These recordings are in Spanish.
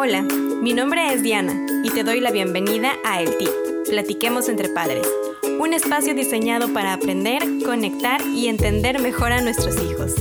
Hola, mi nombre es Diana y te doy la bienvenida a El Tip, Platiquemos entre Padres, un espacio diseñado para aprender, conectar y entender mejor a nuestros hijos.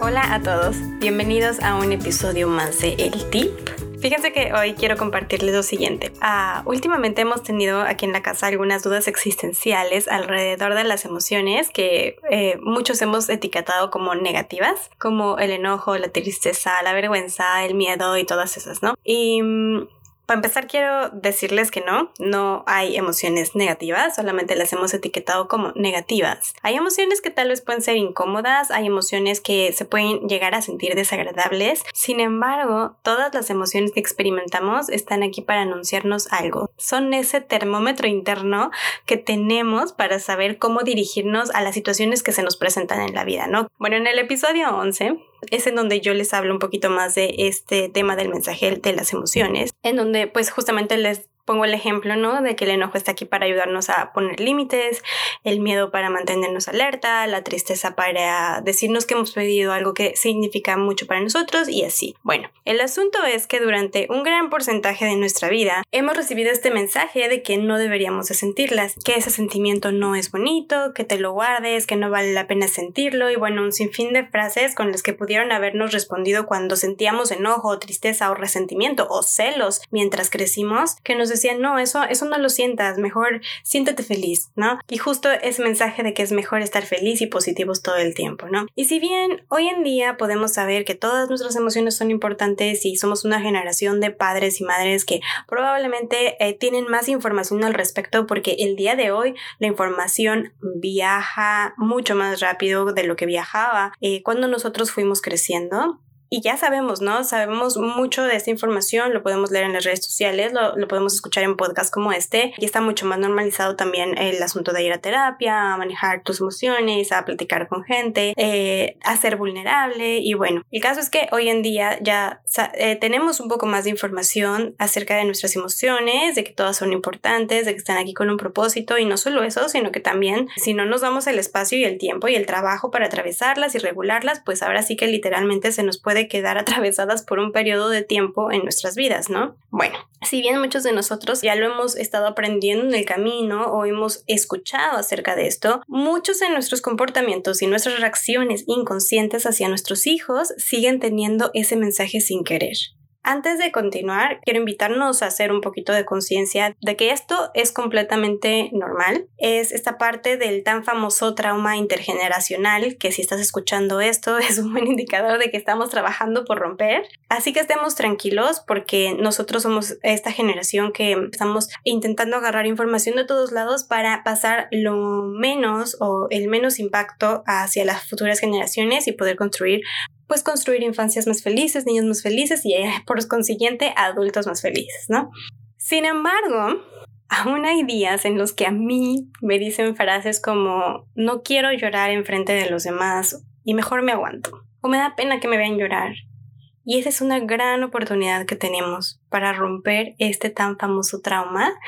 Hola a todos, bienvenidos a un episodio más de El Tip. Fíjense que hoy quiero compartirles lo siguiente. Ah, últimamente hemos tenido aquí en la casa algunas dudas existenciales alrededor de las emociones que eh, muchos hemos etiquetado como negativas, como el enojo, la tristeza, la vergüenza, el miedo y todas esas, ¿no? Y mm, para empezar, quiero decirles que no, no hay emociones negativas, solamente las hemos etiquetado como negativas. Hay emociones que tal vez pueden ser incómodas, hay emociones que se pueden llegar a sentir desagradables. Sin embargo, todas las emociones que experimentamos están aquí para anunciarnos algo. Son ese termómetro interno que tenemos para saber cómo dirigirnos a las situaciones que se nos presentan en la vida, ¿no? Bueno, en el episodio 11 es en donde yo les hablo un poquito más de este tema del mensaje de las emociones, en donde pues justamente les pongo el ejemplo, ¿no? De que el enojo está aquí para ayudarnos a poner límites, el miedo para mantenernos alerta, la tristeza para decirnos que hemos pedido algo que significa mucho para nosotros y así. Bueno, el asunto es que durante un gran porcentaje de nuestra vida hemos recibido este mensaje de que no deberíamos de sentirlas, que ese sentimiento no es bonito, que te lo guardes, que no vale la pena sentirlo y bueno, un sinfín de frases con las que pudieron habernos respondido cuando sentíamos enojo, tristeza o resentimiento o celos mientras crecimos, que nos decían, no, eso, eso no lo sientas, mejor siéntete feliz, ¿no? Y justo ese mensaje de que es mejor estar feliz y positivos todo el tiempo, ¿no? Y si bien hoy en día podemos saber que todas nuestras emociones son importantes y somos una generación de padres y madres que probablemente eh, tienen más información al respecto porque el día de hoy la información viaja mucho más rápido de lo que viajaba eh, cuando nosotros fuimos creciendo y ya sabemos, ¿no? Sabemos mucho de esta información, lo podemos leer en las redes sociales, lo, lo, podemos escuchar en podcasts como este, y está mucho más normalizado también el asunto de ir a terapia, a manejar tus emociones, a platicar con gente, eh, a ser vulnerable, y bueno, el caso es que hoy en día ya eh, tenemos un poco más de información acerca de nuestras emociones, de que todas son importantes, de que están aquí con un propósito, y no solo eso, sino que también si no nos damos el espacio y el tiempo y el trabajo para atravesarlas y regularlas, pues ahora sí que literalmente se nos puede quedar atravesadas por un periodo de tiempo en nuestras vidas, ¿no? Bueno, si bien muchos de nosotros ya lo hemos estado aprendiendo en el camino o hemos escuchado acerca de esto, muchos de nuestros comportamientos y nuestras reacciones inconscientes hacia nuestros hijos siguen teniendo ese mensaje sin querer. Antes de continuar, quiero invitarnos a hacer un poquito de conciencia de que esto es completamente normal. Es esta parte del tan famoso trauma intergeneracional que si estás escuchando esto es un buen indicador de que estamos trabajando por romper. Así que estemos tranquilos porque nosotros somos esta generación que estamos intentando agarrar información de todos lados para pasar lo menos o el menos impacto hacia las futuras generaciones y poder construir pues construir infancias más felices, niños más felices y eh, por consiguiente adultos más felices, ¿no? Sin embargo, aún hay días en los que a mí me dicen frases como no quiero llorar enfrente de los demás y mejor me aguanto o me da pena que me vean llorar y esa es una gran oportunidad que tenemos para romper este tan famoso trauma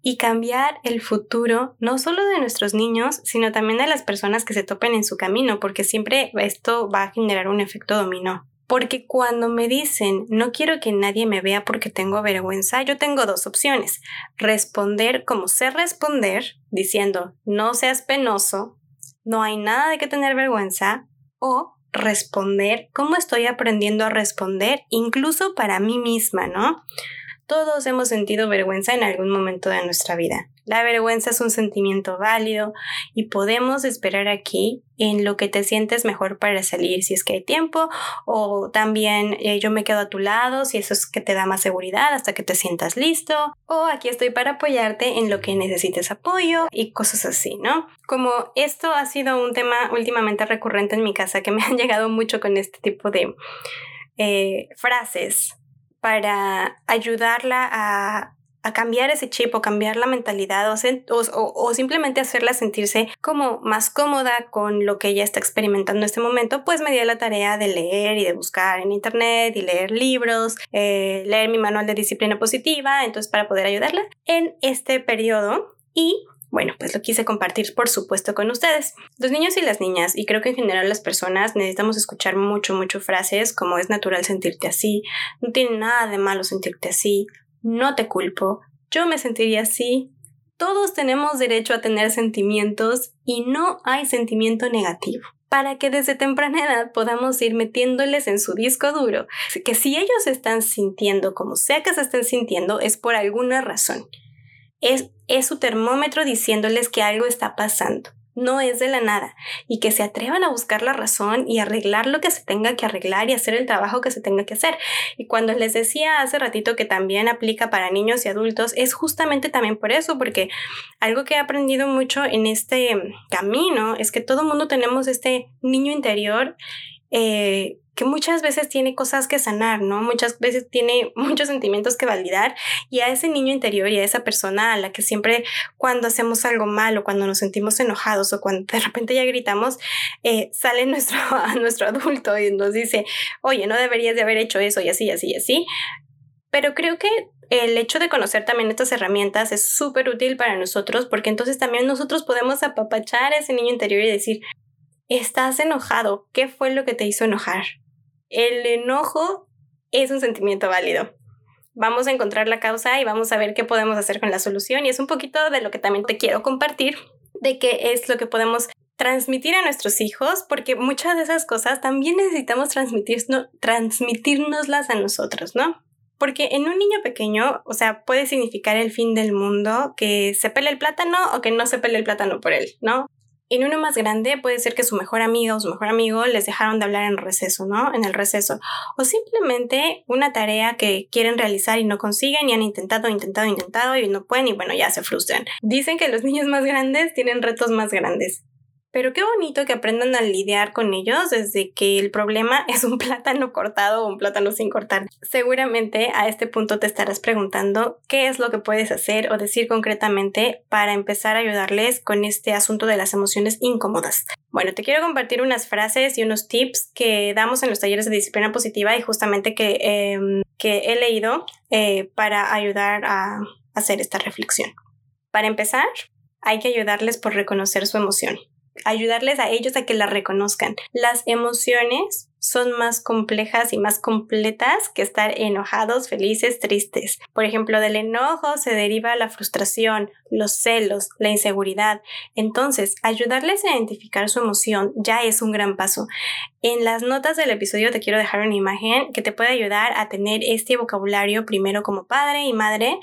y cambiar el futuro no solo de nuestros niños, sino también de las personas que se topen en su camino, porque siempre esto va a generar un efecto dominó. Porque cuando me dicen no quiero que nadie me vea porque tengo vergüenza, yo tengo dos opciones. Responder como sé responder, diciendo no seas penoso, no hay nada de que tener vergüenza, o responder, cómo estoy aprendiendo a responder, incluso para mí misma, ¿no? Todos hemos sentido vergüenza en algún momento de nuestra vida. La vergüenza es un sentimiento válido y podemos esperar aquí en lo que te sientes mejor para salir si es que hay tiempo o también eh, yo me quedo a tu lado si eso es que te da más seguridad hasta que te sientas listo o aquí estoy para apoyarte en lo que necesites apoyo y cosas así, ¿no? Como esto ha sido un tema últimamente recurrente en mi casa que me han llegado mucho con este tipo de eh, frases para ayudarla a, cambiar ese chip o cambiar la mentalidad o, simplemente hacerla sentirse como más cómoda con lo que ella está experimentando en este momento, pues me dio la tarea de leer y de buscar en internet y leer libros, eh, leer mi manual de disciplina positiva, entonces para poder ayudarla en este periodo y Bueno, pues lo quise compartir, por supuesto, con ustedes. Los niños y las niñas, y creo que en general las personas necesitamos escuchar mucho, mucho frases como es natural sentirte así, no tiene nada de malo sentirte así, no te culpo, yo me sentiría así. Todos tenemos derecho a tener sentimientos y no hay sentimiento negativo para que desde temprana edad podamos ir metiéndoles en su disco duro que si ellos están sintiendo como sea que se estén sintiendo es por alguna razón. Es, su termómetro diciéndoles que algo está pasando no es de la nada y que se atrevan a buscar la razón y arreglar lo que se tenga que arreglar y hacer el trabajo que se tenga que hacer. Y cuando les decía hace ratito que también aplica para niños y adultos, es justamente también por eso, porque algo que he aprendido mucho en este camino es que todo mundo tenemos este niño interior eh, que muchas veces tiene cosas que sanar, ¿no? Muchas veces tiene muchos sentimientos que validar y a ese niño interior y a esa persona a la que siempre cuando hacemos algo malo, cuando nos sentimos enojados o cuando de repente ya gritamos, eh, sale nuestro, a nuestro adulto y nos dice, oye, no deberías de haber hecho eso y así, así, así. Pero creo que el hecho de conocer también estas herramientas es súper útil para nosotros porque entonces también nosotros podemos apapachar a ese niño interior y decir, estás enojado, ¿qué fue lo que te hizo enojar? El enojo es un sentimiento válido. Vamos a encontrar la causa y vamos a ver qué podemos hacer con la solución. Y es un poquito de lo que también te quiero compartir, de qué es lo que podemos transmitir a nuestros hijos, porque muchas de esas cosas también necesitamos transmitirnoslas a nosotros, ¿no? Porque en un niño pequeño, o sea, puede significar el fin del mundo que se pele el plátano o que no se pele el plátano por él, ¿no? En uno más grande puede ser que su mejor amiga o su mejor amigo les dejaron de hablar en receso, ¿no? En el receso. O simplemente una tarea que quieren realizar y no consiguen y han intentado, intentado, intentado y no pueden y bueno, ya se frustran. Dicen que los niños más grandes tienen retos más grandes. Pero qué bonito que aprendan a lidiar con ellos desde que el problema es un plátano cortado o un plátano sin cortar. Seguramente a este punto te estarás preguntando qué es lo que puedes hacer o decir concretamente para empezar a ayudarles con este asunto de las emociones incómodas. Bueno, te quiero compartir unas frases y unos tips que damos en los talleres de disciplina positiva y justamente que, em, que he leído eh, para ayudar a hacer esta reflexión. Para empezar, hay que ayudarles por reconocer su emoción ayudarles a ellos a que la reconozcan. Las emociones son más complejas y más completas que estar enojados, felices, tristes. Por ejemplo, del enojo se deriva la frustración, los celos, la inseguridad. Entonces, ayudarles a identificar su emoción ya es un gran paso. En las notas del episodio te quiero dejar una imagen que te puede ayudar a tener este vocabulario primero como padre y madre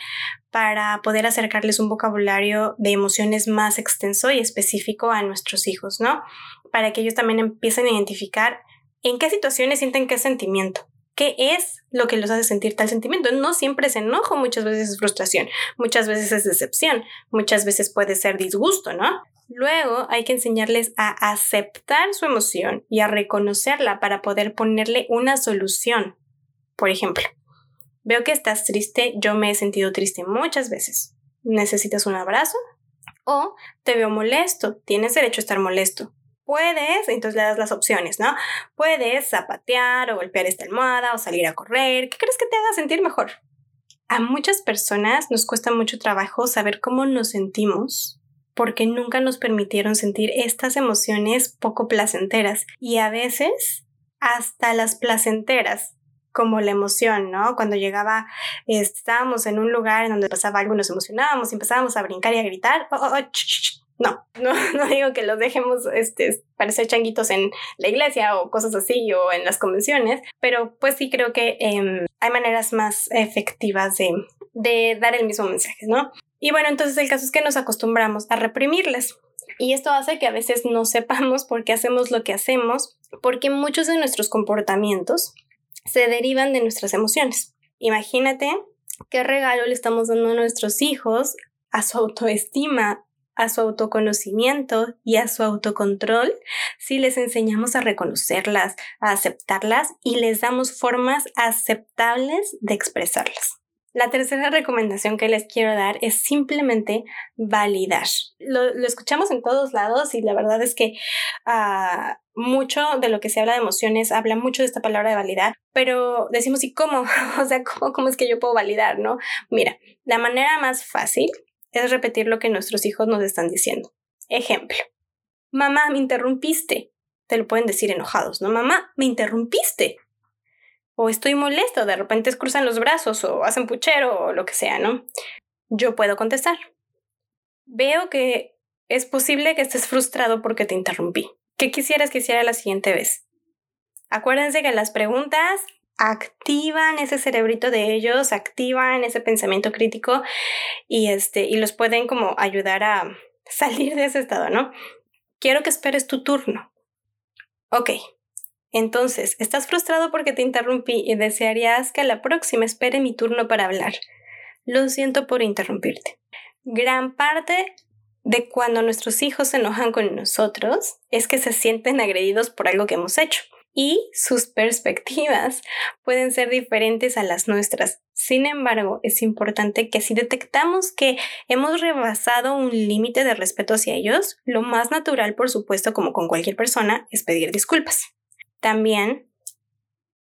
para poder acercarles un vocabulario de emociones más extenso y específico a nuestros hijos, ¿no? Para que ellos también empiecen a identificar en qué situaciones sienten qué sentimiento. ¿Qué es lo que los hace sentir tal sentimiento? No siempre es enojo, muchas veces es frustración, muchas veces es decepción, muchas veces puede ser disgusto, ¿no? Luego hay que enseñarles a aceptar su emoción y a reconocerla para poder ponerle una solución. Por ejemplo, Veo que estás triste, yo me he sentido triste muchas veces. ¿Necesitas un abrazo? O te veo molesto, tienes derecho a estar molesto. Puedes, entonces le das las opciones, ¿no? Puedes zapatear o golpear esta almohada o salir a correr. ¿Qué crees que te haga sentir mejor? A muchas personas nos cuesta mucho trabajo saber cómo nos sentimos porque nunca nos permitieron sentir estas emociones poco placenteras y a veces hasta las placenteras como la emoción, ¿no? Cuando llegaba, estábamos en un lugar en donde pasaba algo, nos emocionábamos y empezábamos a brincar y a gritar. Oh, oh, oh no, no, no digo que los dejemos este, parecer changuitos en la iglesia o cosas así o en las convenciones, pero pues sí creo que em, hay maneras más efectivas de, de dar el mismo mensaje, ¿no? Y bueno, entonces el caso es que nos acostumbramos a reprimirles. Y esto hace que a veces no sepamos por qué hacemos lo que hacemos, porque muchos de nuestros comportamientos se derivan de nuestras emociones. Imagínate qué regalo le estamos dando a nuestros hijos a su autoestima, a su autoconocimiento y a su autocontrol si les enseñamos a reconocerlas, a aceptarlas y les damos formas aceptables de expresarlas. La tercera recomendación que les quiero dar es simplemente validar. Lo, escuchamos en todos lados y la verdad es que ah, mucho de lo que se habla de emociones habla mucho de esta palabra de validar, pero decimos, ¿y cómo? o sea, ¿cómo, ¿cómo es que yo puedo validar, no? Mira, la manera más fácil es repetir lo que nuestros hijos nos están diciendo. Ejemplo. Mamá, me interrumpiste. Te lo pueden decir enojados, ¿no? Mamá, me interrumpiste. O estoy molesto, de repente cruzan los brazos o hacen puchero o lo que sea, ¿no? Yo puedo contestar. Veo que es posible que estés frustrado porque te interrumpí. ¿Qué quisieras que hiciera la siguiente vez? Acuérdense que las preguntas activan ese cerebrito de ellos, activan ese pensamiento crítico y este y los pueden como ayudar a salir de ese estado, ¿no? Quiero que esperes tu turno. Ok. Entonces, estás frustrado porque te interrumpí y desearías que la próxima espere mi turno para hablar. Lo siento por interrumpirte. Gran parte de cuando nuestros hijos se enojan con nosotros es que se sienten agredidos por algo que hemos hecho y sus perspectivas pueden ser diferentes a las nuestras. Sin embargo, es importante que si detectamos que hemos rebasado un límite de respeto hacia ellos, lo más natural, por supuesto, como con cualquier persona, es pedir disculpas. También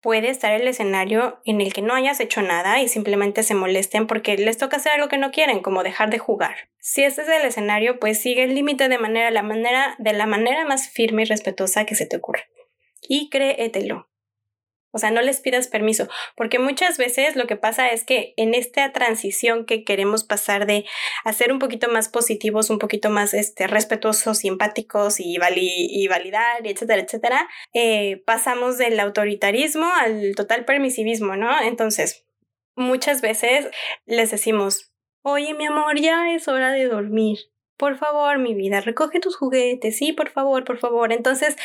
puede estar el escenario en el que no hayas hecho nada y simplemente se molesten porque les toca hacer algo que no quieren, como dejar de jugar. Si este es el escenario, pues sigue el límite de manera, la manera, de la manera más firme y respetuosa que se te ocurra y créetelo. O sea, no les pidas permiso, porque muchas veces lo que pasa es que en esta transición que queremos pasar de hacer un poquito más positivos, un poquito más este, respetuosos, simpáticos y, y validar, etcétera, etcétera, eh, pasamos del autoritarismo al total permisivismo, ¿no? Entonces, muchas veces les decimos, oye, mi amor, ya es hora de dormir. Por favor, mi vida, recoge tus juguetes, sí, por favor, por favor. Entonces,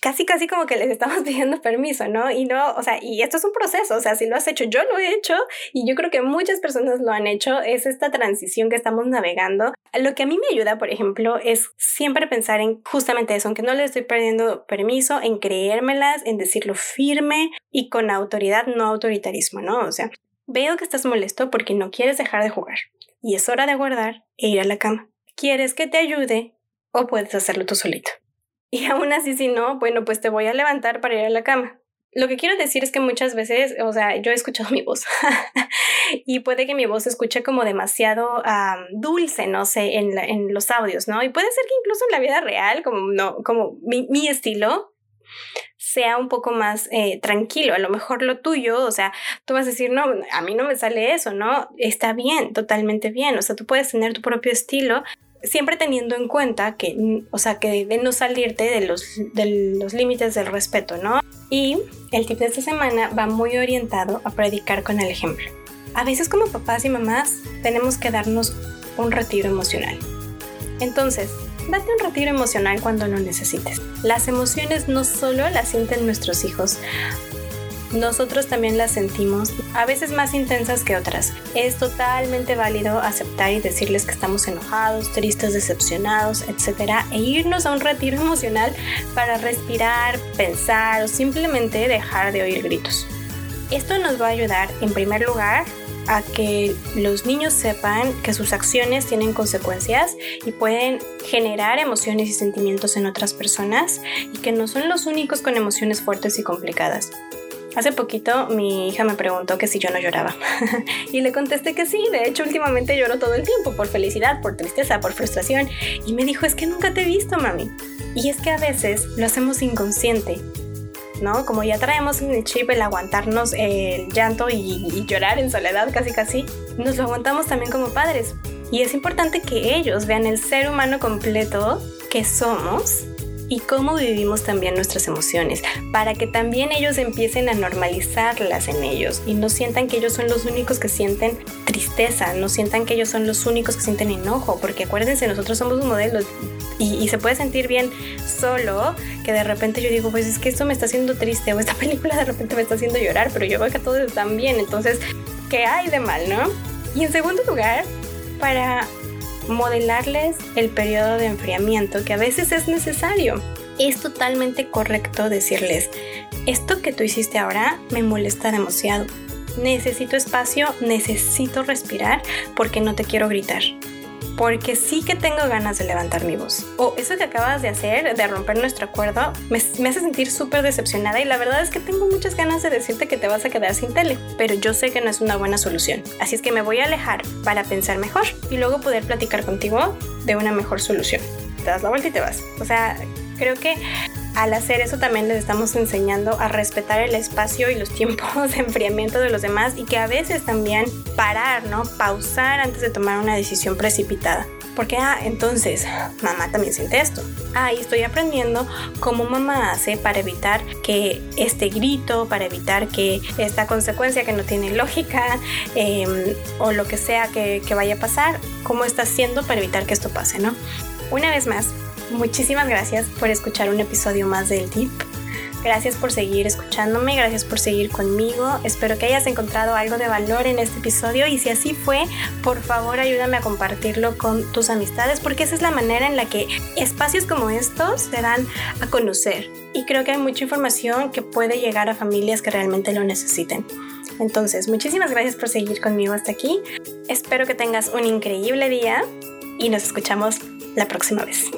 casi, casi como que les estamos pidiendo permiso, ¿no? Y no, o sea, y esto es un proceso, o sea, si lo has hecho, yo lo he hecho y yo creo que muchas personas lo han hecho, es esta transición que estamos navegando. Lo que a mí me ayuda, por ejemplo, es siempre pensar en justamente eso, aunque no le estoy perdiendo permiso, en creérmelas, en decirlo firme y con autoridad, no autoritarismo, ¿no? O sea, veo que estás molesto porque no quieres dejar de jugar y es hora de guardar e ir a la cama. ¿Quieres que te ayude o puedes hacerlo tú solito? Y aún así, si no, bueno, pues te voy a levantar para ir a la cama. Lo que quiero decir es que muchas veces, o sea, yo he escuchado mi voz y puede que mi voz se escuche como demasiado dulce, no sé, en, en, los audios, ¿no? Y puede ser que incluso en la vida real, como, no, como mi, mi estilo, sea un poco más eh, tranquilo. A lo mejor lo tuyo, o sea, tú vas a decir, no, a mí no me sale eso, ¿no? Está bien, totalmente bien. O sea, tú puedes tener tu propio estilo, siempre teniendo en cuenta que, o sea, que de no salirte de los, de los límites del respeto, ¿no? Y el tip de esta semana va muy orientado a predicar con el ejemplo. A veces como papás y mamás tenemos que darnos un retiro emocional. Entonces, date un retiro emocional cuando lo necesites. Las emociones no solo las sienten nuestros hijos, nosotros también las sentimos, a veces más intensas que otras. Es totalmente válido aceptar y decirles que estamos enojados, tristes, decepcionados, etc. E irnos a un retiro emocional para respirar, pensar o simplemente dejar de oír gritos. Esto nos va a ayudar, en primer lugar, a que los niños sepan que sus acciones tienen consecuencias y pueden generar emociones y sentimientos en otras personas y que no son los únicos con emociones fuertes y complicadas. Hace poquito mi hija me preguntó que si yo no lloraba y le contesté que sí, de hecho últimamente lloro todo el tiempo por felicidad, por tristeza, por frustración y me dijo es que nunca te he visto mami. Y es que a veces lo hacemos inconsciente, ¿no? Como ya traemos en el chip el aguantarnos el llanto y, y llorar en soledad casi casi, nos lo aguantamos también como padres. Y es importante que ellos vean el ser humano completo que somos y cómo vivimos también nuestras emociones, para que también ellos empiecen a normalizarlas en ellos y no sientan que ellos son los únicos que sienten tristeza, no sientan que ellos son los únicos que sienten enojo, porque acuérdense, nosotros somos un modelo y, se puede sentir bien solo que de repente yo digo, pues es que esto me está haciendo triste o esta película de repente me está haciendo llorar, pero yo veo que todos están bien, entonces, ¿qué hay de mal, no? Y en segundo lugar, para modelarles el periodo de enfriamiento que a veces es necesario. Es totalmente correcto decirles, esto que tú hiciste ahora me molesta demasiado. Necesito espacio, necesito respirar porque no te quiero gritar. Porque sí que tengo ganas de levantar mi voz. O eso que acabas de hacer, de romper nuestro acuerdo, me, hace sentir súper decepcionada y la verdad es que tengo muchas ganas de decirte que te vas a quedar sin tele, pero yo sé que no es una buena solución. Así es que me voy a alejar para pensar mejor y luego poder platicar contigo de una mejor solución. Te das la vuelta y te vas. O sea, creo que al hacer eso también les estamos enseñando a respetar el espacio y los tiempos de enfriamiento de los demás y que a veces también parar, ¿no? Pausar antes de tomar una decisión precipitada. Porque, ah, entonces, mamá también siente esto. Ah, y estoy aprendiendo cómo mamá hace para evitar que este grito, para evitar que esta consecuencia que no tiene lógica em, o lo que sea que, que vaya a pasar, cómo está haciendo para evitar que esto pase, ¿no? Una vez más, muchísimas gracias por escuchar un episodio más del Tip. Gracias por seguir escuchándome, gracias por seguir conmigo. Espero que hayas encontrado algo de valor en este episodio y si así fue, por favor ayúdame a compartirlo con tus amistades porque esa es la manera en la que espacios como estos se dan a conocer. Y creo que hay mucha información que puede llegar a familias que realmente lo necesiten. Entonces, muchísimas gracias por seguir conmigo hasta aquí. Espero que tengas un increíble día y nos escuchamos la próxima vez.